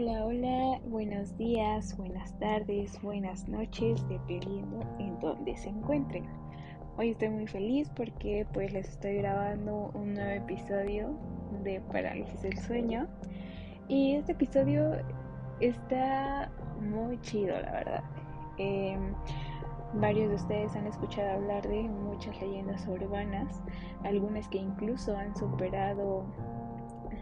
Hola, hola, buenos días, buenas tardes, buenas noches, dependiendo en dónde se encuentren. Hoy estoy muy feliz porque pues les estoy grabando un nuevo episodio de Parálisis del Sueño y este episodio está muy chido, la verdad. Em, varios de ustedes han escuchado hablar de muchas leyendas urbanas, algunas que incluso han superado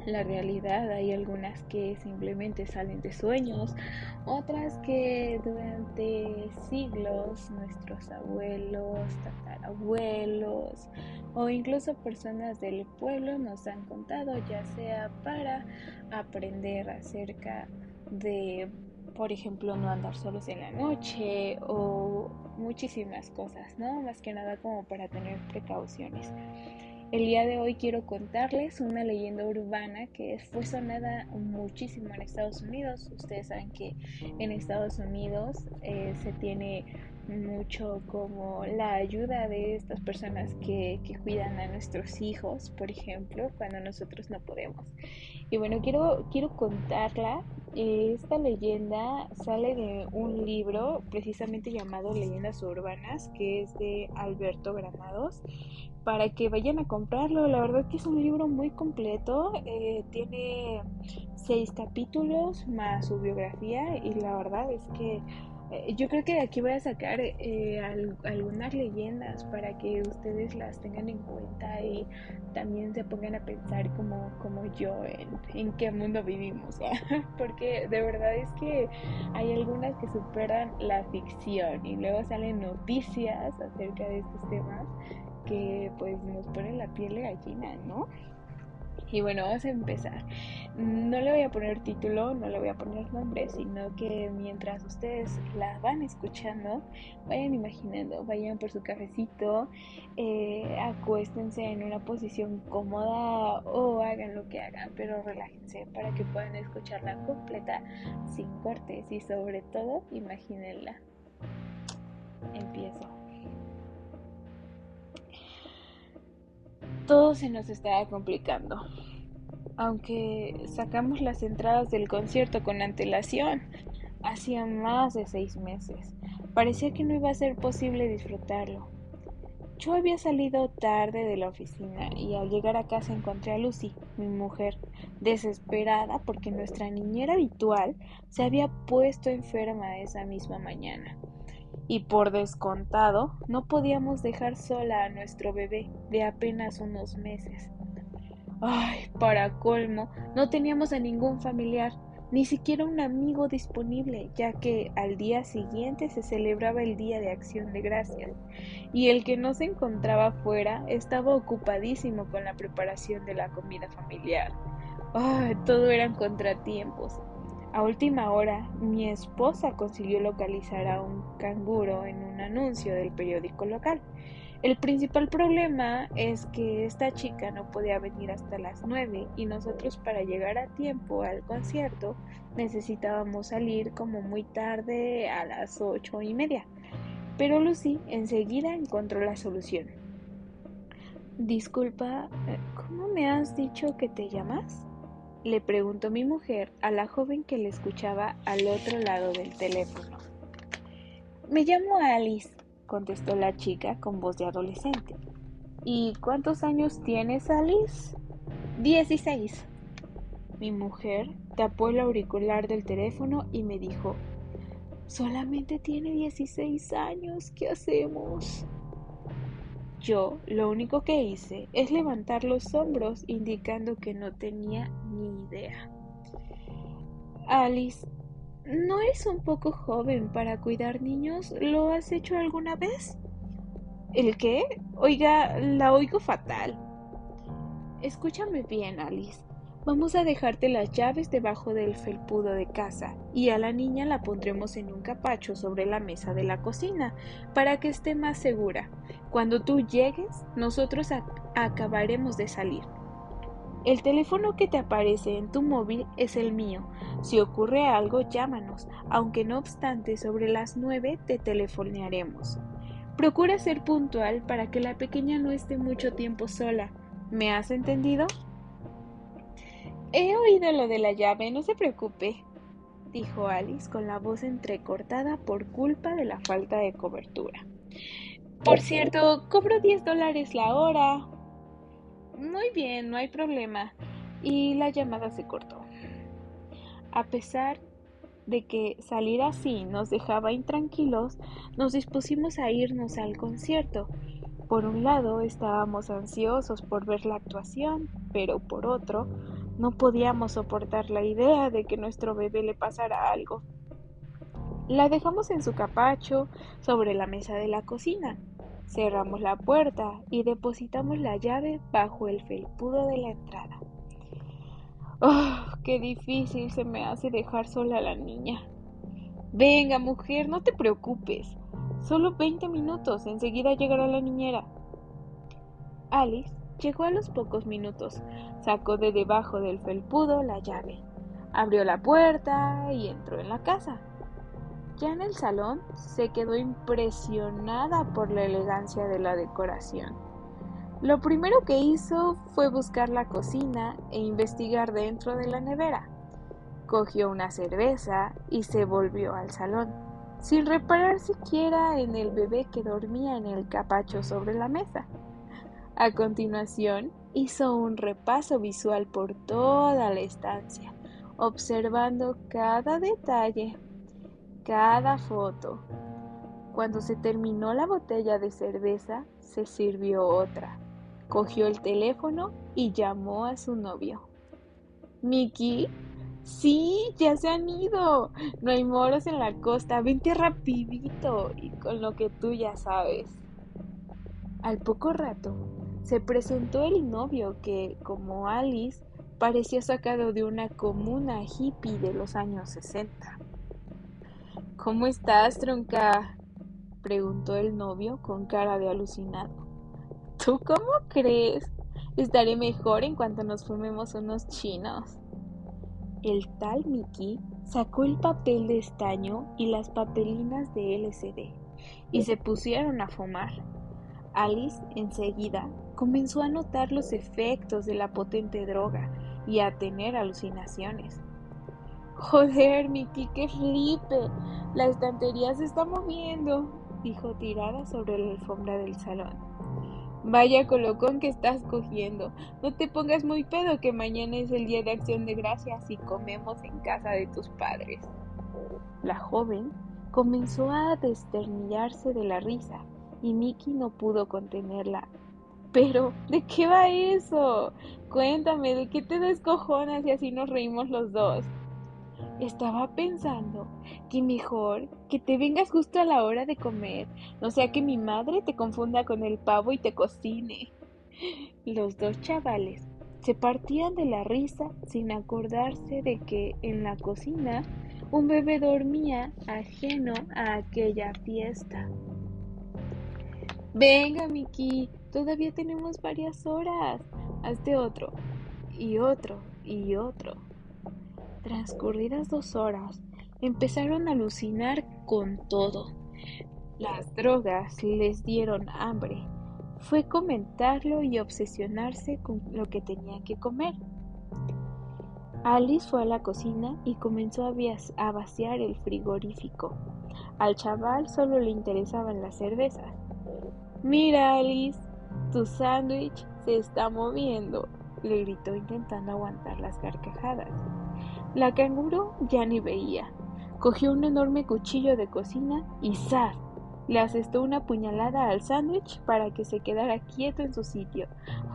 la realidad. Hay algunas que simplemente salen de sueños, otras que durante siglos nuestros abuelos, tatarabuelos o incluso personas del pueblo nos han contado, ya sea para aprender acerca de, por ejemplo, no andar solos en la noche o muchísimas cosas, ¿no? Más que nada como para tener precauciones. El día de hoy quiero contarles una leyenda urbana que fue sonada muchísimo en Estados Unidos. Ustedes saben que en Estados Unidos eh, se tiene mucho como la ayuda de estas personas que, que, cuidan a nuestros hijos, por ejemplo, cuando nosotros no podemos. Y bueno, quiero, quiero contarla. Esta leyenda sale de un libro precisamente llamado Leyendas Urbanas, que es de Alberto Granados para que vayan a comprarlo. La verdad que es un libro muy completo. Eh, tiene seis capítulos más su biografía y la verdad es que eh, yo creo que de aquí voy a sacar eh, algunas leyendas para que ustedes las tengan en cuenta y también se pongan a pensar como, como yo en, en qué mundo vivimos. Porque de verdad es que hay algunas que superan la ficción y luego salen noticias acerca de estos temas que pues nos pone la piel de gallina, ¿no? Y bueno, vamos a empezar. No le voy a poner título, no le voy a poner nombre, sino que mientras ustedes la van escuchando, vayan imaginando, vayan por su cafecito, eh, acuéstense en una posición cómoda o hagan lo que hagan, pero relájense para que puedan escucharla completa, sin cortes y sobre todo, imagínenla. Empiezo. Todo se nos estaba complicando. Aunque sacamos las entradas del concierto con antelación, hacía más de seis meses. Parecía que no iba a ser posible disfrutarlo. Yo había salido tarde de la oficina y al llegar a casa encontré a Lucy, mi mujer, desesperada porque nuestra niñera habitual se había puesto enferma esa misma mañana y por descontado no podíamos dejar sola a nuestro bebé de apenas unos meses. Ay, para colmo, no teníamos a ningún familiar, ni siquiera un amigo disponible, ya que al día siguiente se celebraba el Día de Acción de Gracias, y el que no se encontraba fuera estaba ocupadísimo con la preparación de la comida familiar. Ay, todo eran contratiempos, a última hora, mi esposa consiguió localizar a un canguro en un anuncio del periódico local. El principal problema es que esta chica no podía venir hasta las nueve y nosotros para llegar a tiempo al concierto necesitábamos salir como muy tarde a las ocho y media. Pero Lucy enseguida encontró la solución. Disculpa, eh, ¿cómo me has dicho que te llamas? Le preguntó mi mujer a la joven que le escuchaba al otro lado del teléfono. Me llamo Alice, contestó la chica con voz de adolescente. ¿Y cuántos años tienes, Alice? Dieciséis. Mi mujer tapó el auricular del teléfono y me dijo, solamente tiene dieciséis años, ¿qué hacemos? Yo lo único que hice es levantar los hombros indicando que no tenía ni idea. Alice, ¿no es un poco joven para cuidar niños? ¿Lo has hecho alguna vez? ¿El qué? Oiga, la oigo fatal. Escúchame bien, Alice. Vamos a dejarte las llaves debajo del felpudo de casa y a la niña la pondremos en un capacho sobre la mesa de la cocina para que esté más segura. Cuando tú llegues, nosotros acabaremos de salir. El teléfono que te aparece en tu móvil es el mío. Si ocurre algo, llámanos, aunque no obstante sobre las nueve te telefonearemos. Procura ser puntual para que la pequeña no esté mucho tiempo sola. ¿Me has entendido? He oído lo de la llave, no se preocupe. dijo Alice con la voz entrecortada por culpa de la falta de cobertura. Por cierto, cobro 10 dólares la hora. Muy bien, no hay problema. Y la llamada se cortó. A pesar de que salir así nos dejaba intranquilos, nos dispusimos a irnos al concierto. Por un lado estábamos ansiosos por ver la actuación, pero por otro no podíamos soportar la idea de que nuestro bebé le pasara algo. La dejamos en su capacho sobre la mesa de la cocina. Cerramos la puerta y depositamos la llave bajo el felpudo de la entrada. ¡Oh, qué difícil se me hace dejar sola a la niña! Venga, mujer, no te preocupes. Solo veinte minutos, enseguida llegará la niñera. Alice llegó a los pocos minutos, sacó de debajo del felpudo la llave, abrió la puerta y entró en la casa. Ya en el salón se quedó impresionada por la elegancia de la decoración. Lo primero que hizo fue buscar la cocina e investigar dentro de la nevera. Cogió una cerveza y se volvió al salón, sin reparar siquiera en el bebé que dormía en el capacho sobre la mesa. A continuación, hizo un repaso visual por toda la estancia, observando cada detalle cada foto. Cuando se terminó la botella de cerveza, se sirvió otra. Cogió el teléfono y llamó a su novio. ¿Miki? Sí, ya se han ido. No hay moros en la costa. Vente rapidito y con lo que tú ya sabes. Al poco rato, se presentó el novio que, como Alice, parecía sacado de una comuna hippie de los años 60. ¿Cómo estás, tronca? preguntó el novio con cara de alucinado. ¿Tú cómo crees? Estaré mejor en cuanto nos fumemos unos chinos. El tal Mickey sacó el papel de estaño y las papelinas de LCD y se pusieron a fumar. Alice enseguida comenzó a notar los efectos de la potente droga y a tener alucinaciones. Joder, Miki, qué flipe. La estantería se está moviendo, dijo tirada sobre la alfombra del salón. Vaya colocón que estás cogiendo. No te pongas muy pedo que mañana es el día de acción de gracias y comemos en casa de tus padres. La joven comenzó a desternillarse de la risa y Miki no pudo contenerla. Pero, ¿de qué va eso? Cuéntame, ¿de qué te descojonas y así nos reímos los dos? Estaba pensando que mejor que te vengas justo a la hora de comer, no sea que mi madre te confunda con el pavo y te cocine. Los dos chavales se partían de la risa sin acordarse de que en la cocina un bebé dormía ajeno a aquella fiesta. Venga, Miki, todavía tenemos varias horas. Hazte otro, y otro, y otro. Transcurridas dos horas, empezaron a alucinar con todo. Las drogas les dieron hambre. Fue comentarlo y obsesionarse con lo que tenían que comer. Alice fue a la cocina y comenzó a vaciar el frigorífico. Al chaval solo le interesaban las cervezas. Mira, Alice, tu sándwich se está moviendo, le gritó intentando aguantar las carcajadas. La canguro ya ni veía. Cogió un enorme cuchillo de cocina y ¡zas! Le asestó una puñalada al sándwich para que se quedara quieto en su sitio.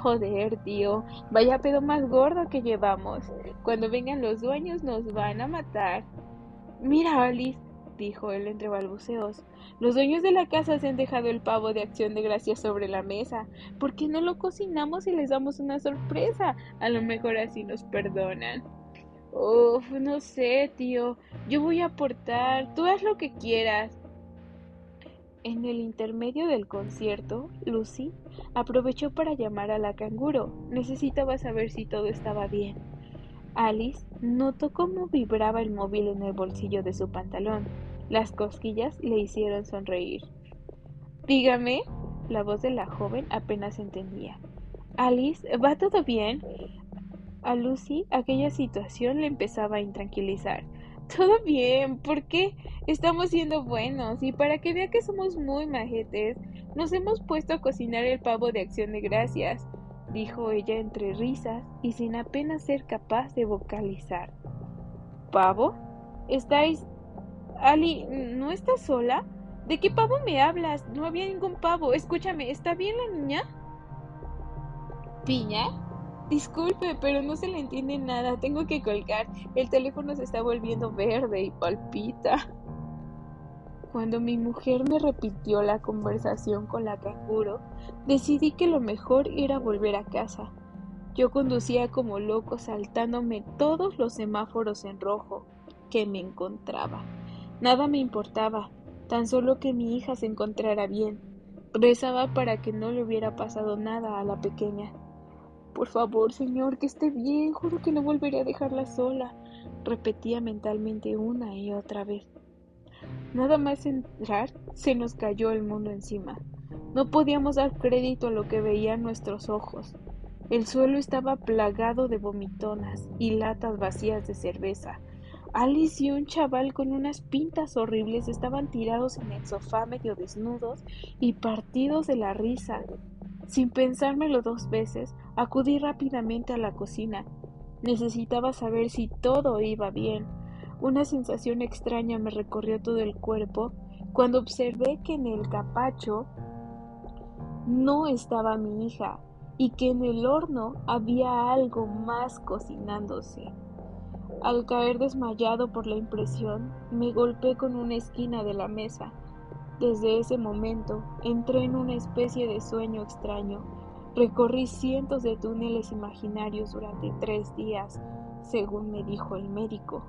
Joder, tío, vaya pedo más gordo que llevamos. Cuando vengan los dueños nos van a matar. Mira, Alice, dijo él entre balbuceos, los dueños de la casa se han dejado el pavo de acción de gracias sobre la mesa. ¿Por qué no lo cocinamos y les damos una sorpresa? A lo mejor así nos perdonan. Uf, no sé, tío. Yo voy a aportar. Tú haz lo que quieras. En el intermedio del concierto, Lucy aprovechó para llamar a la canguro. Necesitaba saber si todo estaba bien. Alice notó cómo vibraba el móvil en el bolsillo de su pantalón. Las cosquillas le hicieron sonreír. Dígame. La voz de la joven apenas entendía. Alice, ¿va todo bien? A Lucy aquella situación le empezaba a intranquilizar. Todo bien, ¿por qué? Estamos siendo buenos y para que vea que somos muy majetes, nos hemos puesto a cocinar el pavo de acción de gracias, dijo ella entre risas y sin apenas ser capaz de vocalizar. ¿Pavo? ¿Estáis... Ali, ¿no estás sola? ¿De qué pavo me hablas? No había ningún pavo. Escúchame, ¿está bien la niña? ¿Piña? Disculpe, pero no se le entiende nada. Tengo que colgar. El teléfono se está volviendo verde y palpita. Cuando mi mujer me repitió la conversación con la canguro, decidí que lo mejor era volver a casa. Yo conducía como loco saltándome todos los semáforos en rojo que me encontraba. Nada me importaba, tan solo que mi hija se encontrara bien. Rezaba para que no le hubiera pasado nada a la pequeña. Por favor, señor, que esté bien, juro que no volveré a dejarla sola, repetía mentalmente una y otra vez. Nada más entrar, se nos cayó el mundo encima. No podíamos dar crédito a lo que veían nuestros ojos. El suelo estaba plagado de vomitonas y latas vacías de cerveza, Alice y un chaval con unas pintas horribles estaban tirados en el sofá medio desnudos y partidos de la risa. Sin pensármelo dos veces, acudí rápidamente a la cocina. Necesitaba saber si todo iba bien. Una sensación extraña me recorrió todo el cuerpo cuando observé que en el capacho no estaba mi hija y que en el horno había algo más cocinándose. Al caer desmayado por la impresión, me golpeé con una esquina de la mesa. Desde ese momento entré en una especie de sueño extraño. Recorrí cientos de túneles imaginarios durante tres días, según me dijo el médico.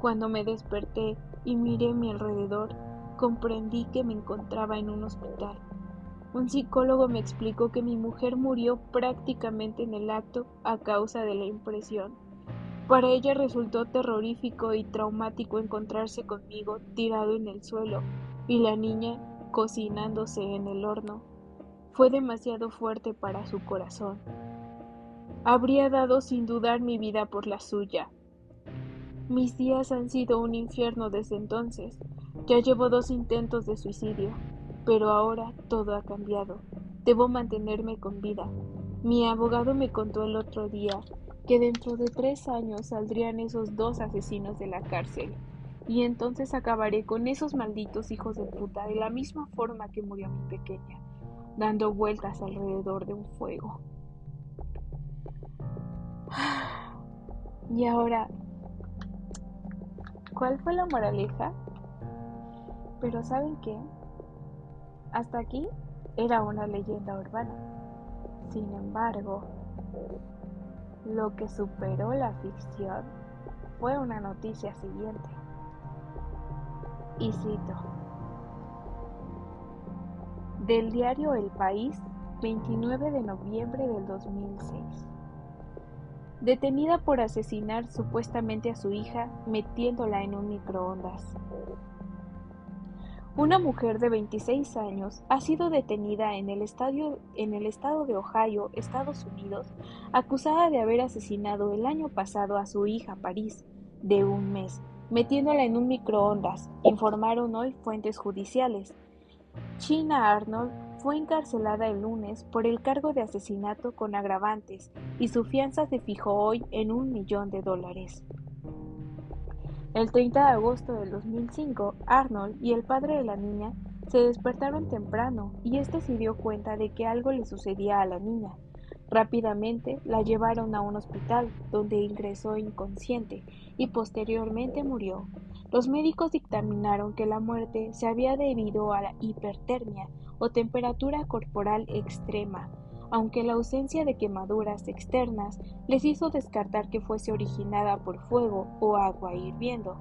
Cuando me desperté y miré a mi alrededor, comprendí que me encontraba en un hospital. Un psicólogo me explicó que mi mujer murió prácticamente en el acto a causa de la impresión. Para ella resultó terrorífico y traumático encontrarse conmigo tirado en el suelo y la niña cocinándose en el horno. Fue demasiado fuerte para su corazón. Habría dado sin dudar mi vida por la suya. Mis días han sido un infierno desde entonces. Ya llevo dos intentos de suicidio, pero ahora todo ha cambiado. Debo mantenerme con vida. Mi abogado me contó el otro día que dentro de tres años saldrían esos dos asesinos de la cárcel, y entonces acabaré con esos malditos hijos de puta de la misma forma que murió mi pequeña, dando vueltas alrededor de un fuego. Y ahora, ¿cuál fue la moraleja? Pero ¿saben qué? Hasta aquí era una leyenda urbana. Sin embargo, lo que superó la ficción fue una noticia siguiente. Y cito. Del diario El País, 29 de noviembre del 2006. Detenida por asesinar supuestamente a su hija metiéndola en un microondas. Una mujer de 26 años ha sido detenida en el, en el estado de Ohio, Estados Unidos, acusada de haber asesinado el año pasado a su hija París, de un mes, metiéndola en un microondas, informaron hoy fuentes judiciales. China Arnold fue encarcelada el lunes por el cargo de asesinato con agravantes y su fianza se fijó hoy en un millón de dólares. El 30 de agosto del 2005, Arnold y el padre de la niña se despertaron temprano y éste se dio cuenta de que algo le sucedía a la niña. Rápidamente la llevaron a un hospital, donde ingresó inconsciente y posteriormente murió. Los médicos dictaminaron que la muerte se había debido a la hipertermia o temperatura corporal extrema, aunque la ausencia de quemaduras externas les hizo descartar que fuese originada por fuego o agua hirviendo.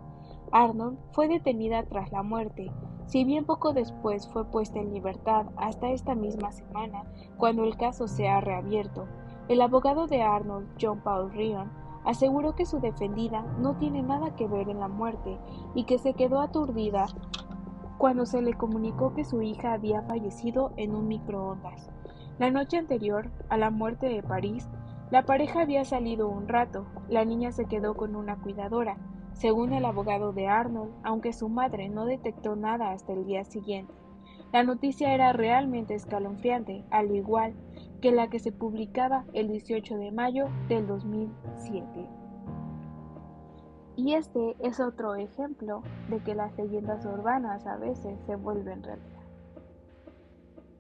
Arnold fue detenida tras la muerte, si bien poco después fue puesta en libertad hasta esta misma semana, cuando el caso se ha reabierto. El abogado de Arnold, John Paul Ryan, aseguró que su defendida no tiene nada que ver en la muerte y que se quedó aturdida cuando se le comunicó que su hija había fallecido en un microondas. La noche anterior a la muerte de París, la pareja había salido un rato, la niña se quedó con una cuidadora. según el abogado de Arnold, aunque su madre no detectó nada hasta el día siguiente. La noticia era realmente escalofriante, al igual que la que se publicaba el 18 de mayo del 2007. Y este es otro ejemplo de que las leyendas urbanas a veces se vuelven realidad.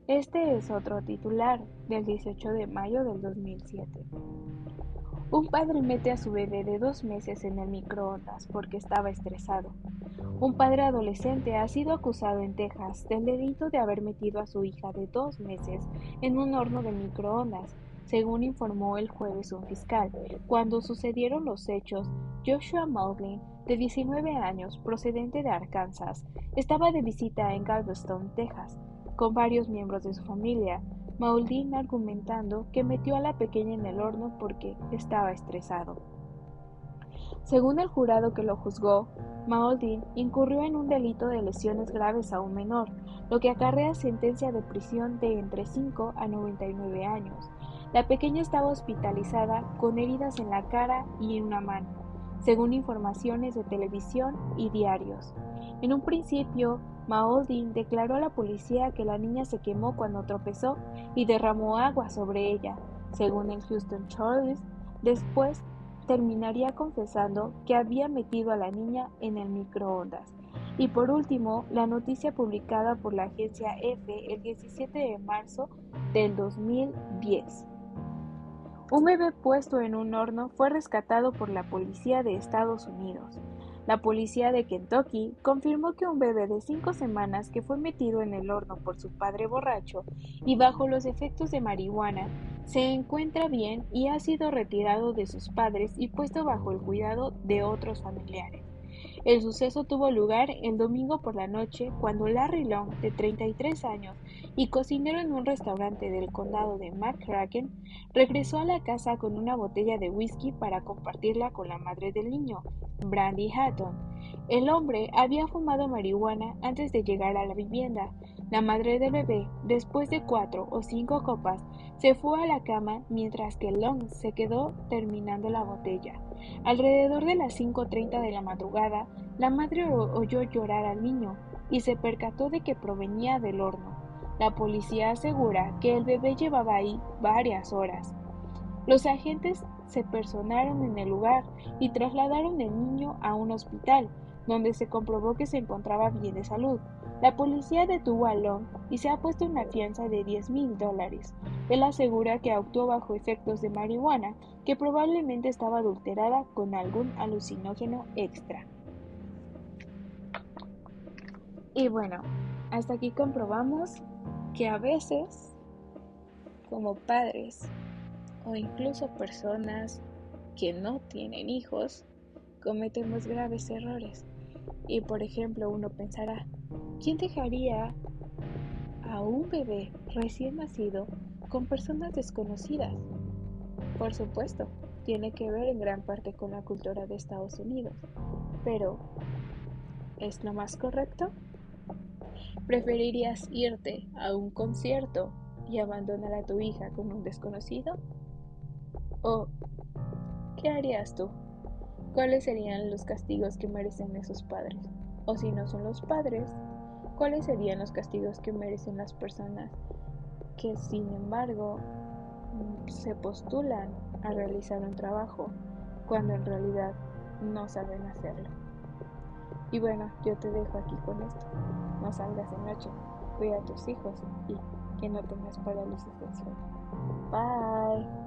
Este es otro titular del 18 de mayo del 2007. Un padre mete a su bebé de dos meses en el microondas porque estaba estresado. Un padre adolescente ha sido acusado en Texas del delito de haber metido a su hija de dos meses en un horno de microondas, según informó el jueves un fiscal. Cuando sucedieron los hechos, Joshua Maudlin, de 19 años, procedente de Arkansas, estaba de visita en Galveston, Texas, con varios miembros de su familia, Mauldin argumentando que metió a la pequeña en el horno porque estaba estresado. Según el jurado que lo juzgó, Mauldin incurrió en un delito de lesiones graves a un menor, lo que acarrea sentencia de prisión de entre 5 a 99 años. La pequeña estaba hospitalizada con heridas en la cara y en una mano, según informaciones de televisión y diarios. En un principio, Maudin declaró a la policía que la niña se quemó cuando tropezó y derramó agua sobre ella, según el Houston Charles. Después terminaría confesando que había metido a la niña en el microondas. Y por último, la noticia publicada por la agencia F el 17 de marzo del 2010. Un bebé puesto en un horno fue rescatado por la policía de Estados Unidos. La policía de Kentucky confirmó que un bebé de cinco semanas que fue metido en el horno por su padre borracho y bajo los efectos de marihuana se encuentra bien y ha sido retirado de sus padres y puesto bajo el cuidado de otros familiares. El suceso tuvo lugar el domingo por la noche cuando Larry Long, de 33 años y cocinero en un restaurante del condado de McCracken, regresó a la casa con una botella de whisky para compartirla con la madre del niño, Brandy Hatton. El hombre había fumado marihuana antes de llegar a la vivienda. La madre del bebé, después de cuatro o cinco copas, se fue a la cama mientras que Long se quedó terminando la botella. Alrededor de las 5.30 de la madrugada, la madre oyó llorar al niño y se percató de que provenía del horno. La policía asegura que el bebé llevaba ahí varias horas. Los agentes se personaron en el lugar y trasladaron el niño a un hospital, donde se comprobó que se encontraba bien de salud. La policía detuvo a Long y se ha puesto una fianza de 10 mil dólares. Él asegura que actuó bajo efectos de marihuana, que probablemente estaba adulterada con algún alucinógeno extra. Y bueno, hasta aquí comprobamos que a veces, como padres o incluso personas que no tienen hijos, cometemos graves errores. Y por ejemplo, uno pensará, ¿quién dejaría a un bebé recién nacido con personas desconocidas? Por supuesto, tiene que ver en gran parte con la cultura de Estados Unidos. Pero, ¿es lo más correcto? ¿Preferirías irte a un concierto y abandonar a tu hija con un desconocido? ¿O qué harías tú? ¿Cuáles serían los castigos que merecen esos padres? O si no son los padres, ¿cuáles serían los castigos que merecen las personas que sin embargo se postulan a realizar un trabajo cuando en realidad no saben hacerlo? Y bueno, yo te dejo aquí con esto. No salgas de noche, cuida a tus hijos y que no tengas parálisis del sueño. Bye.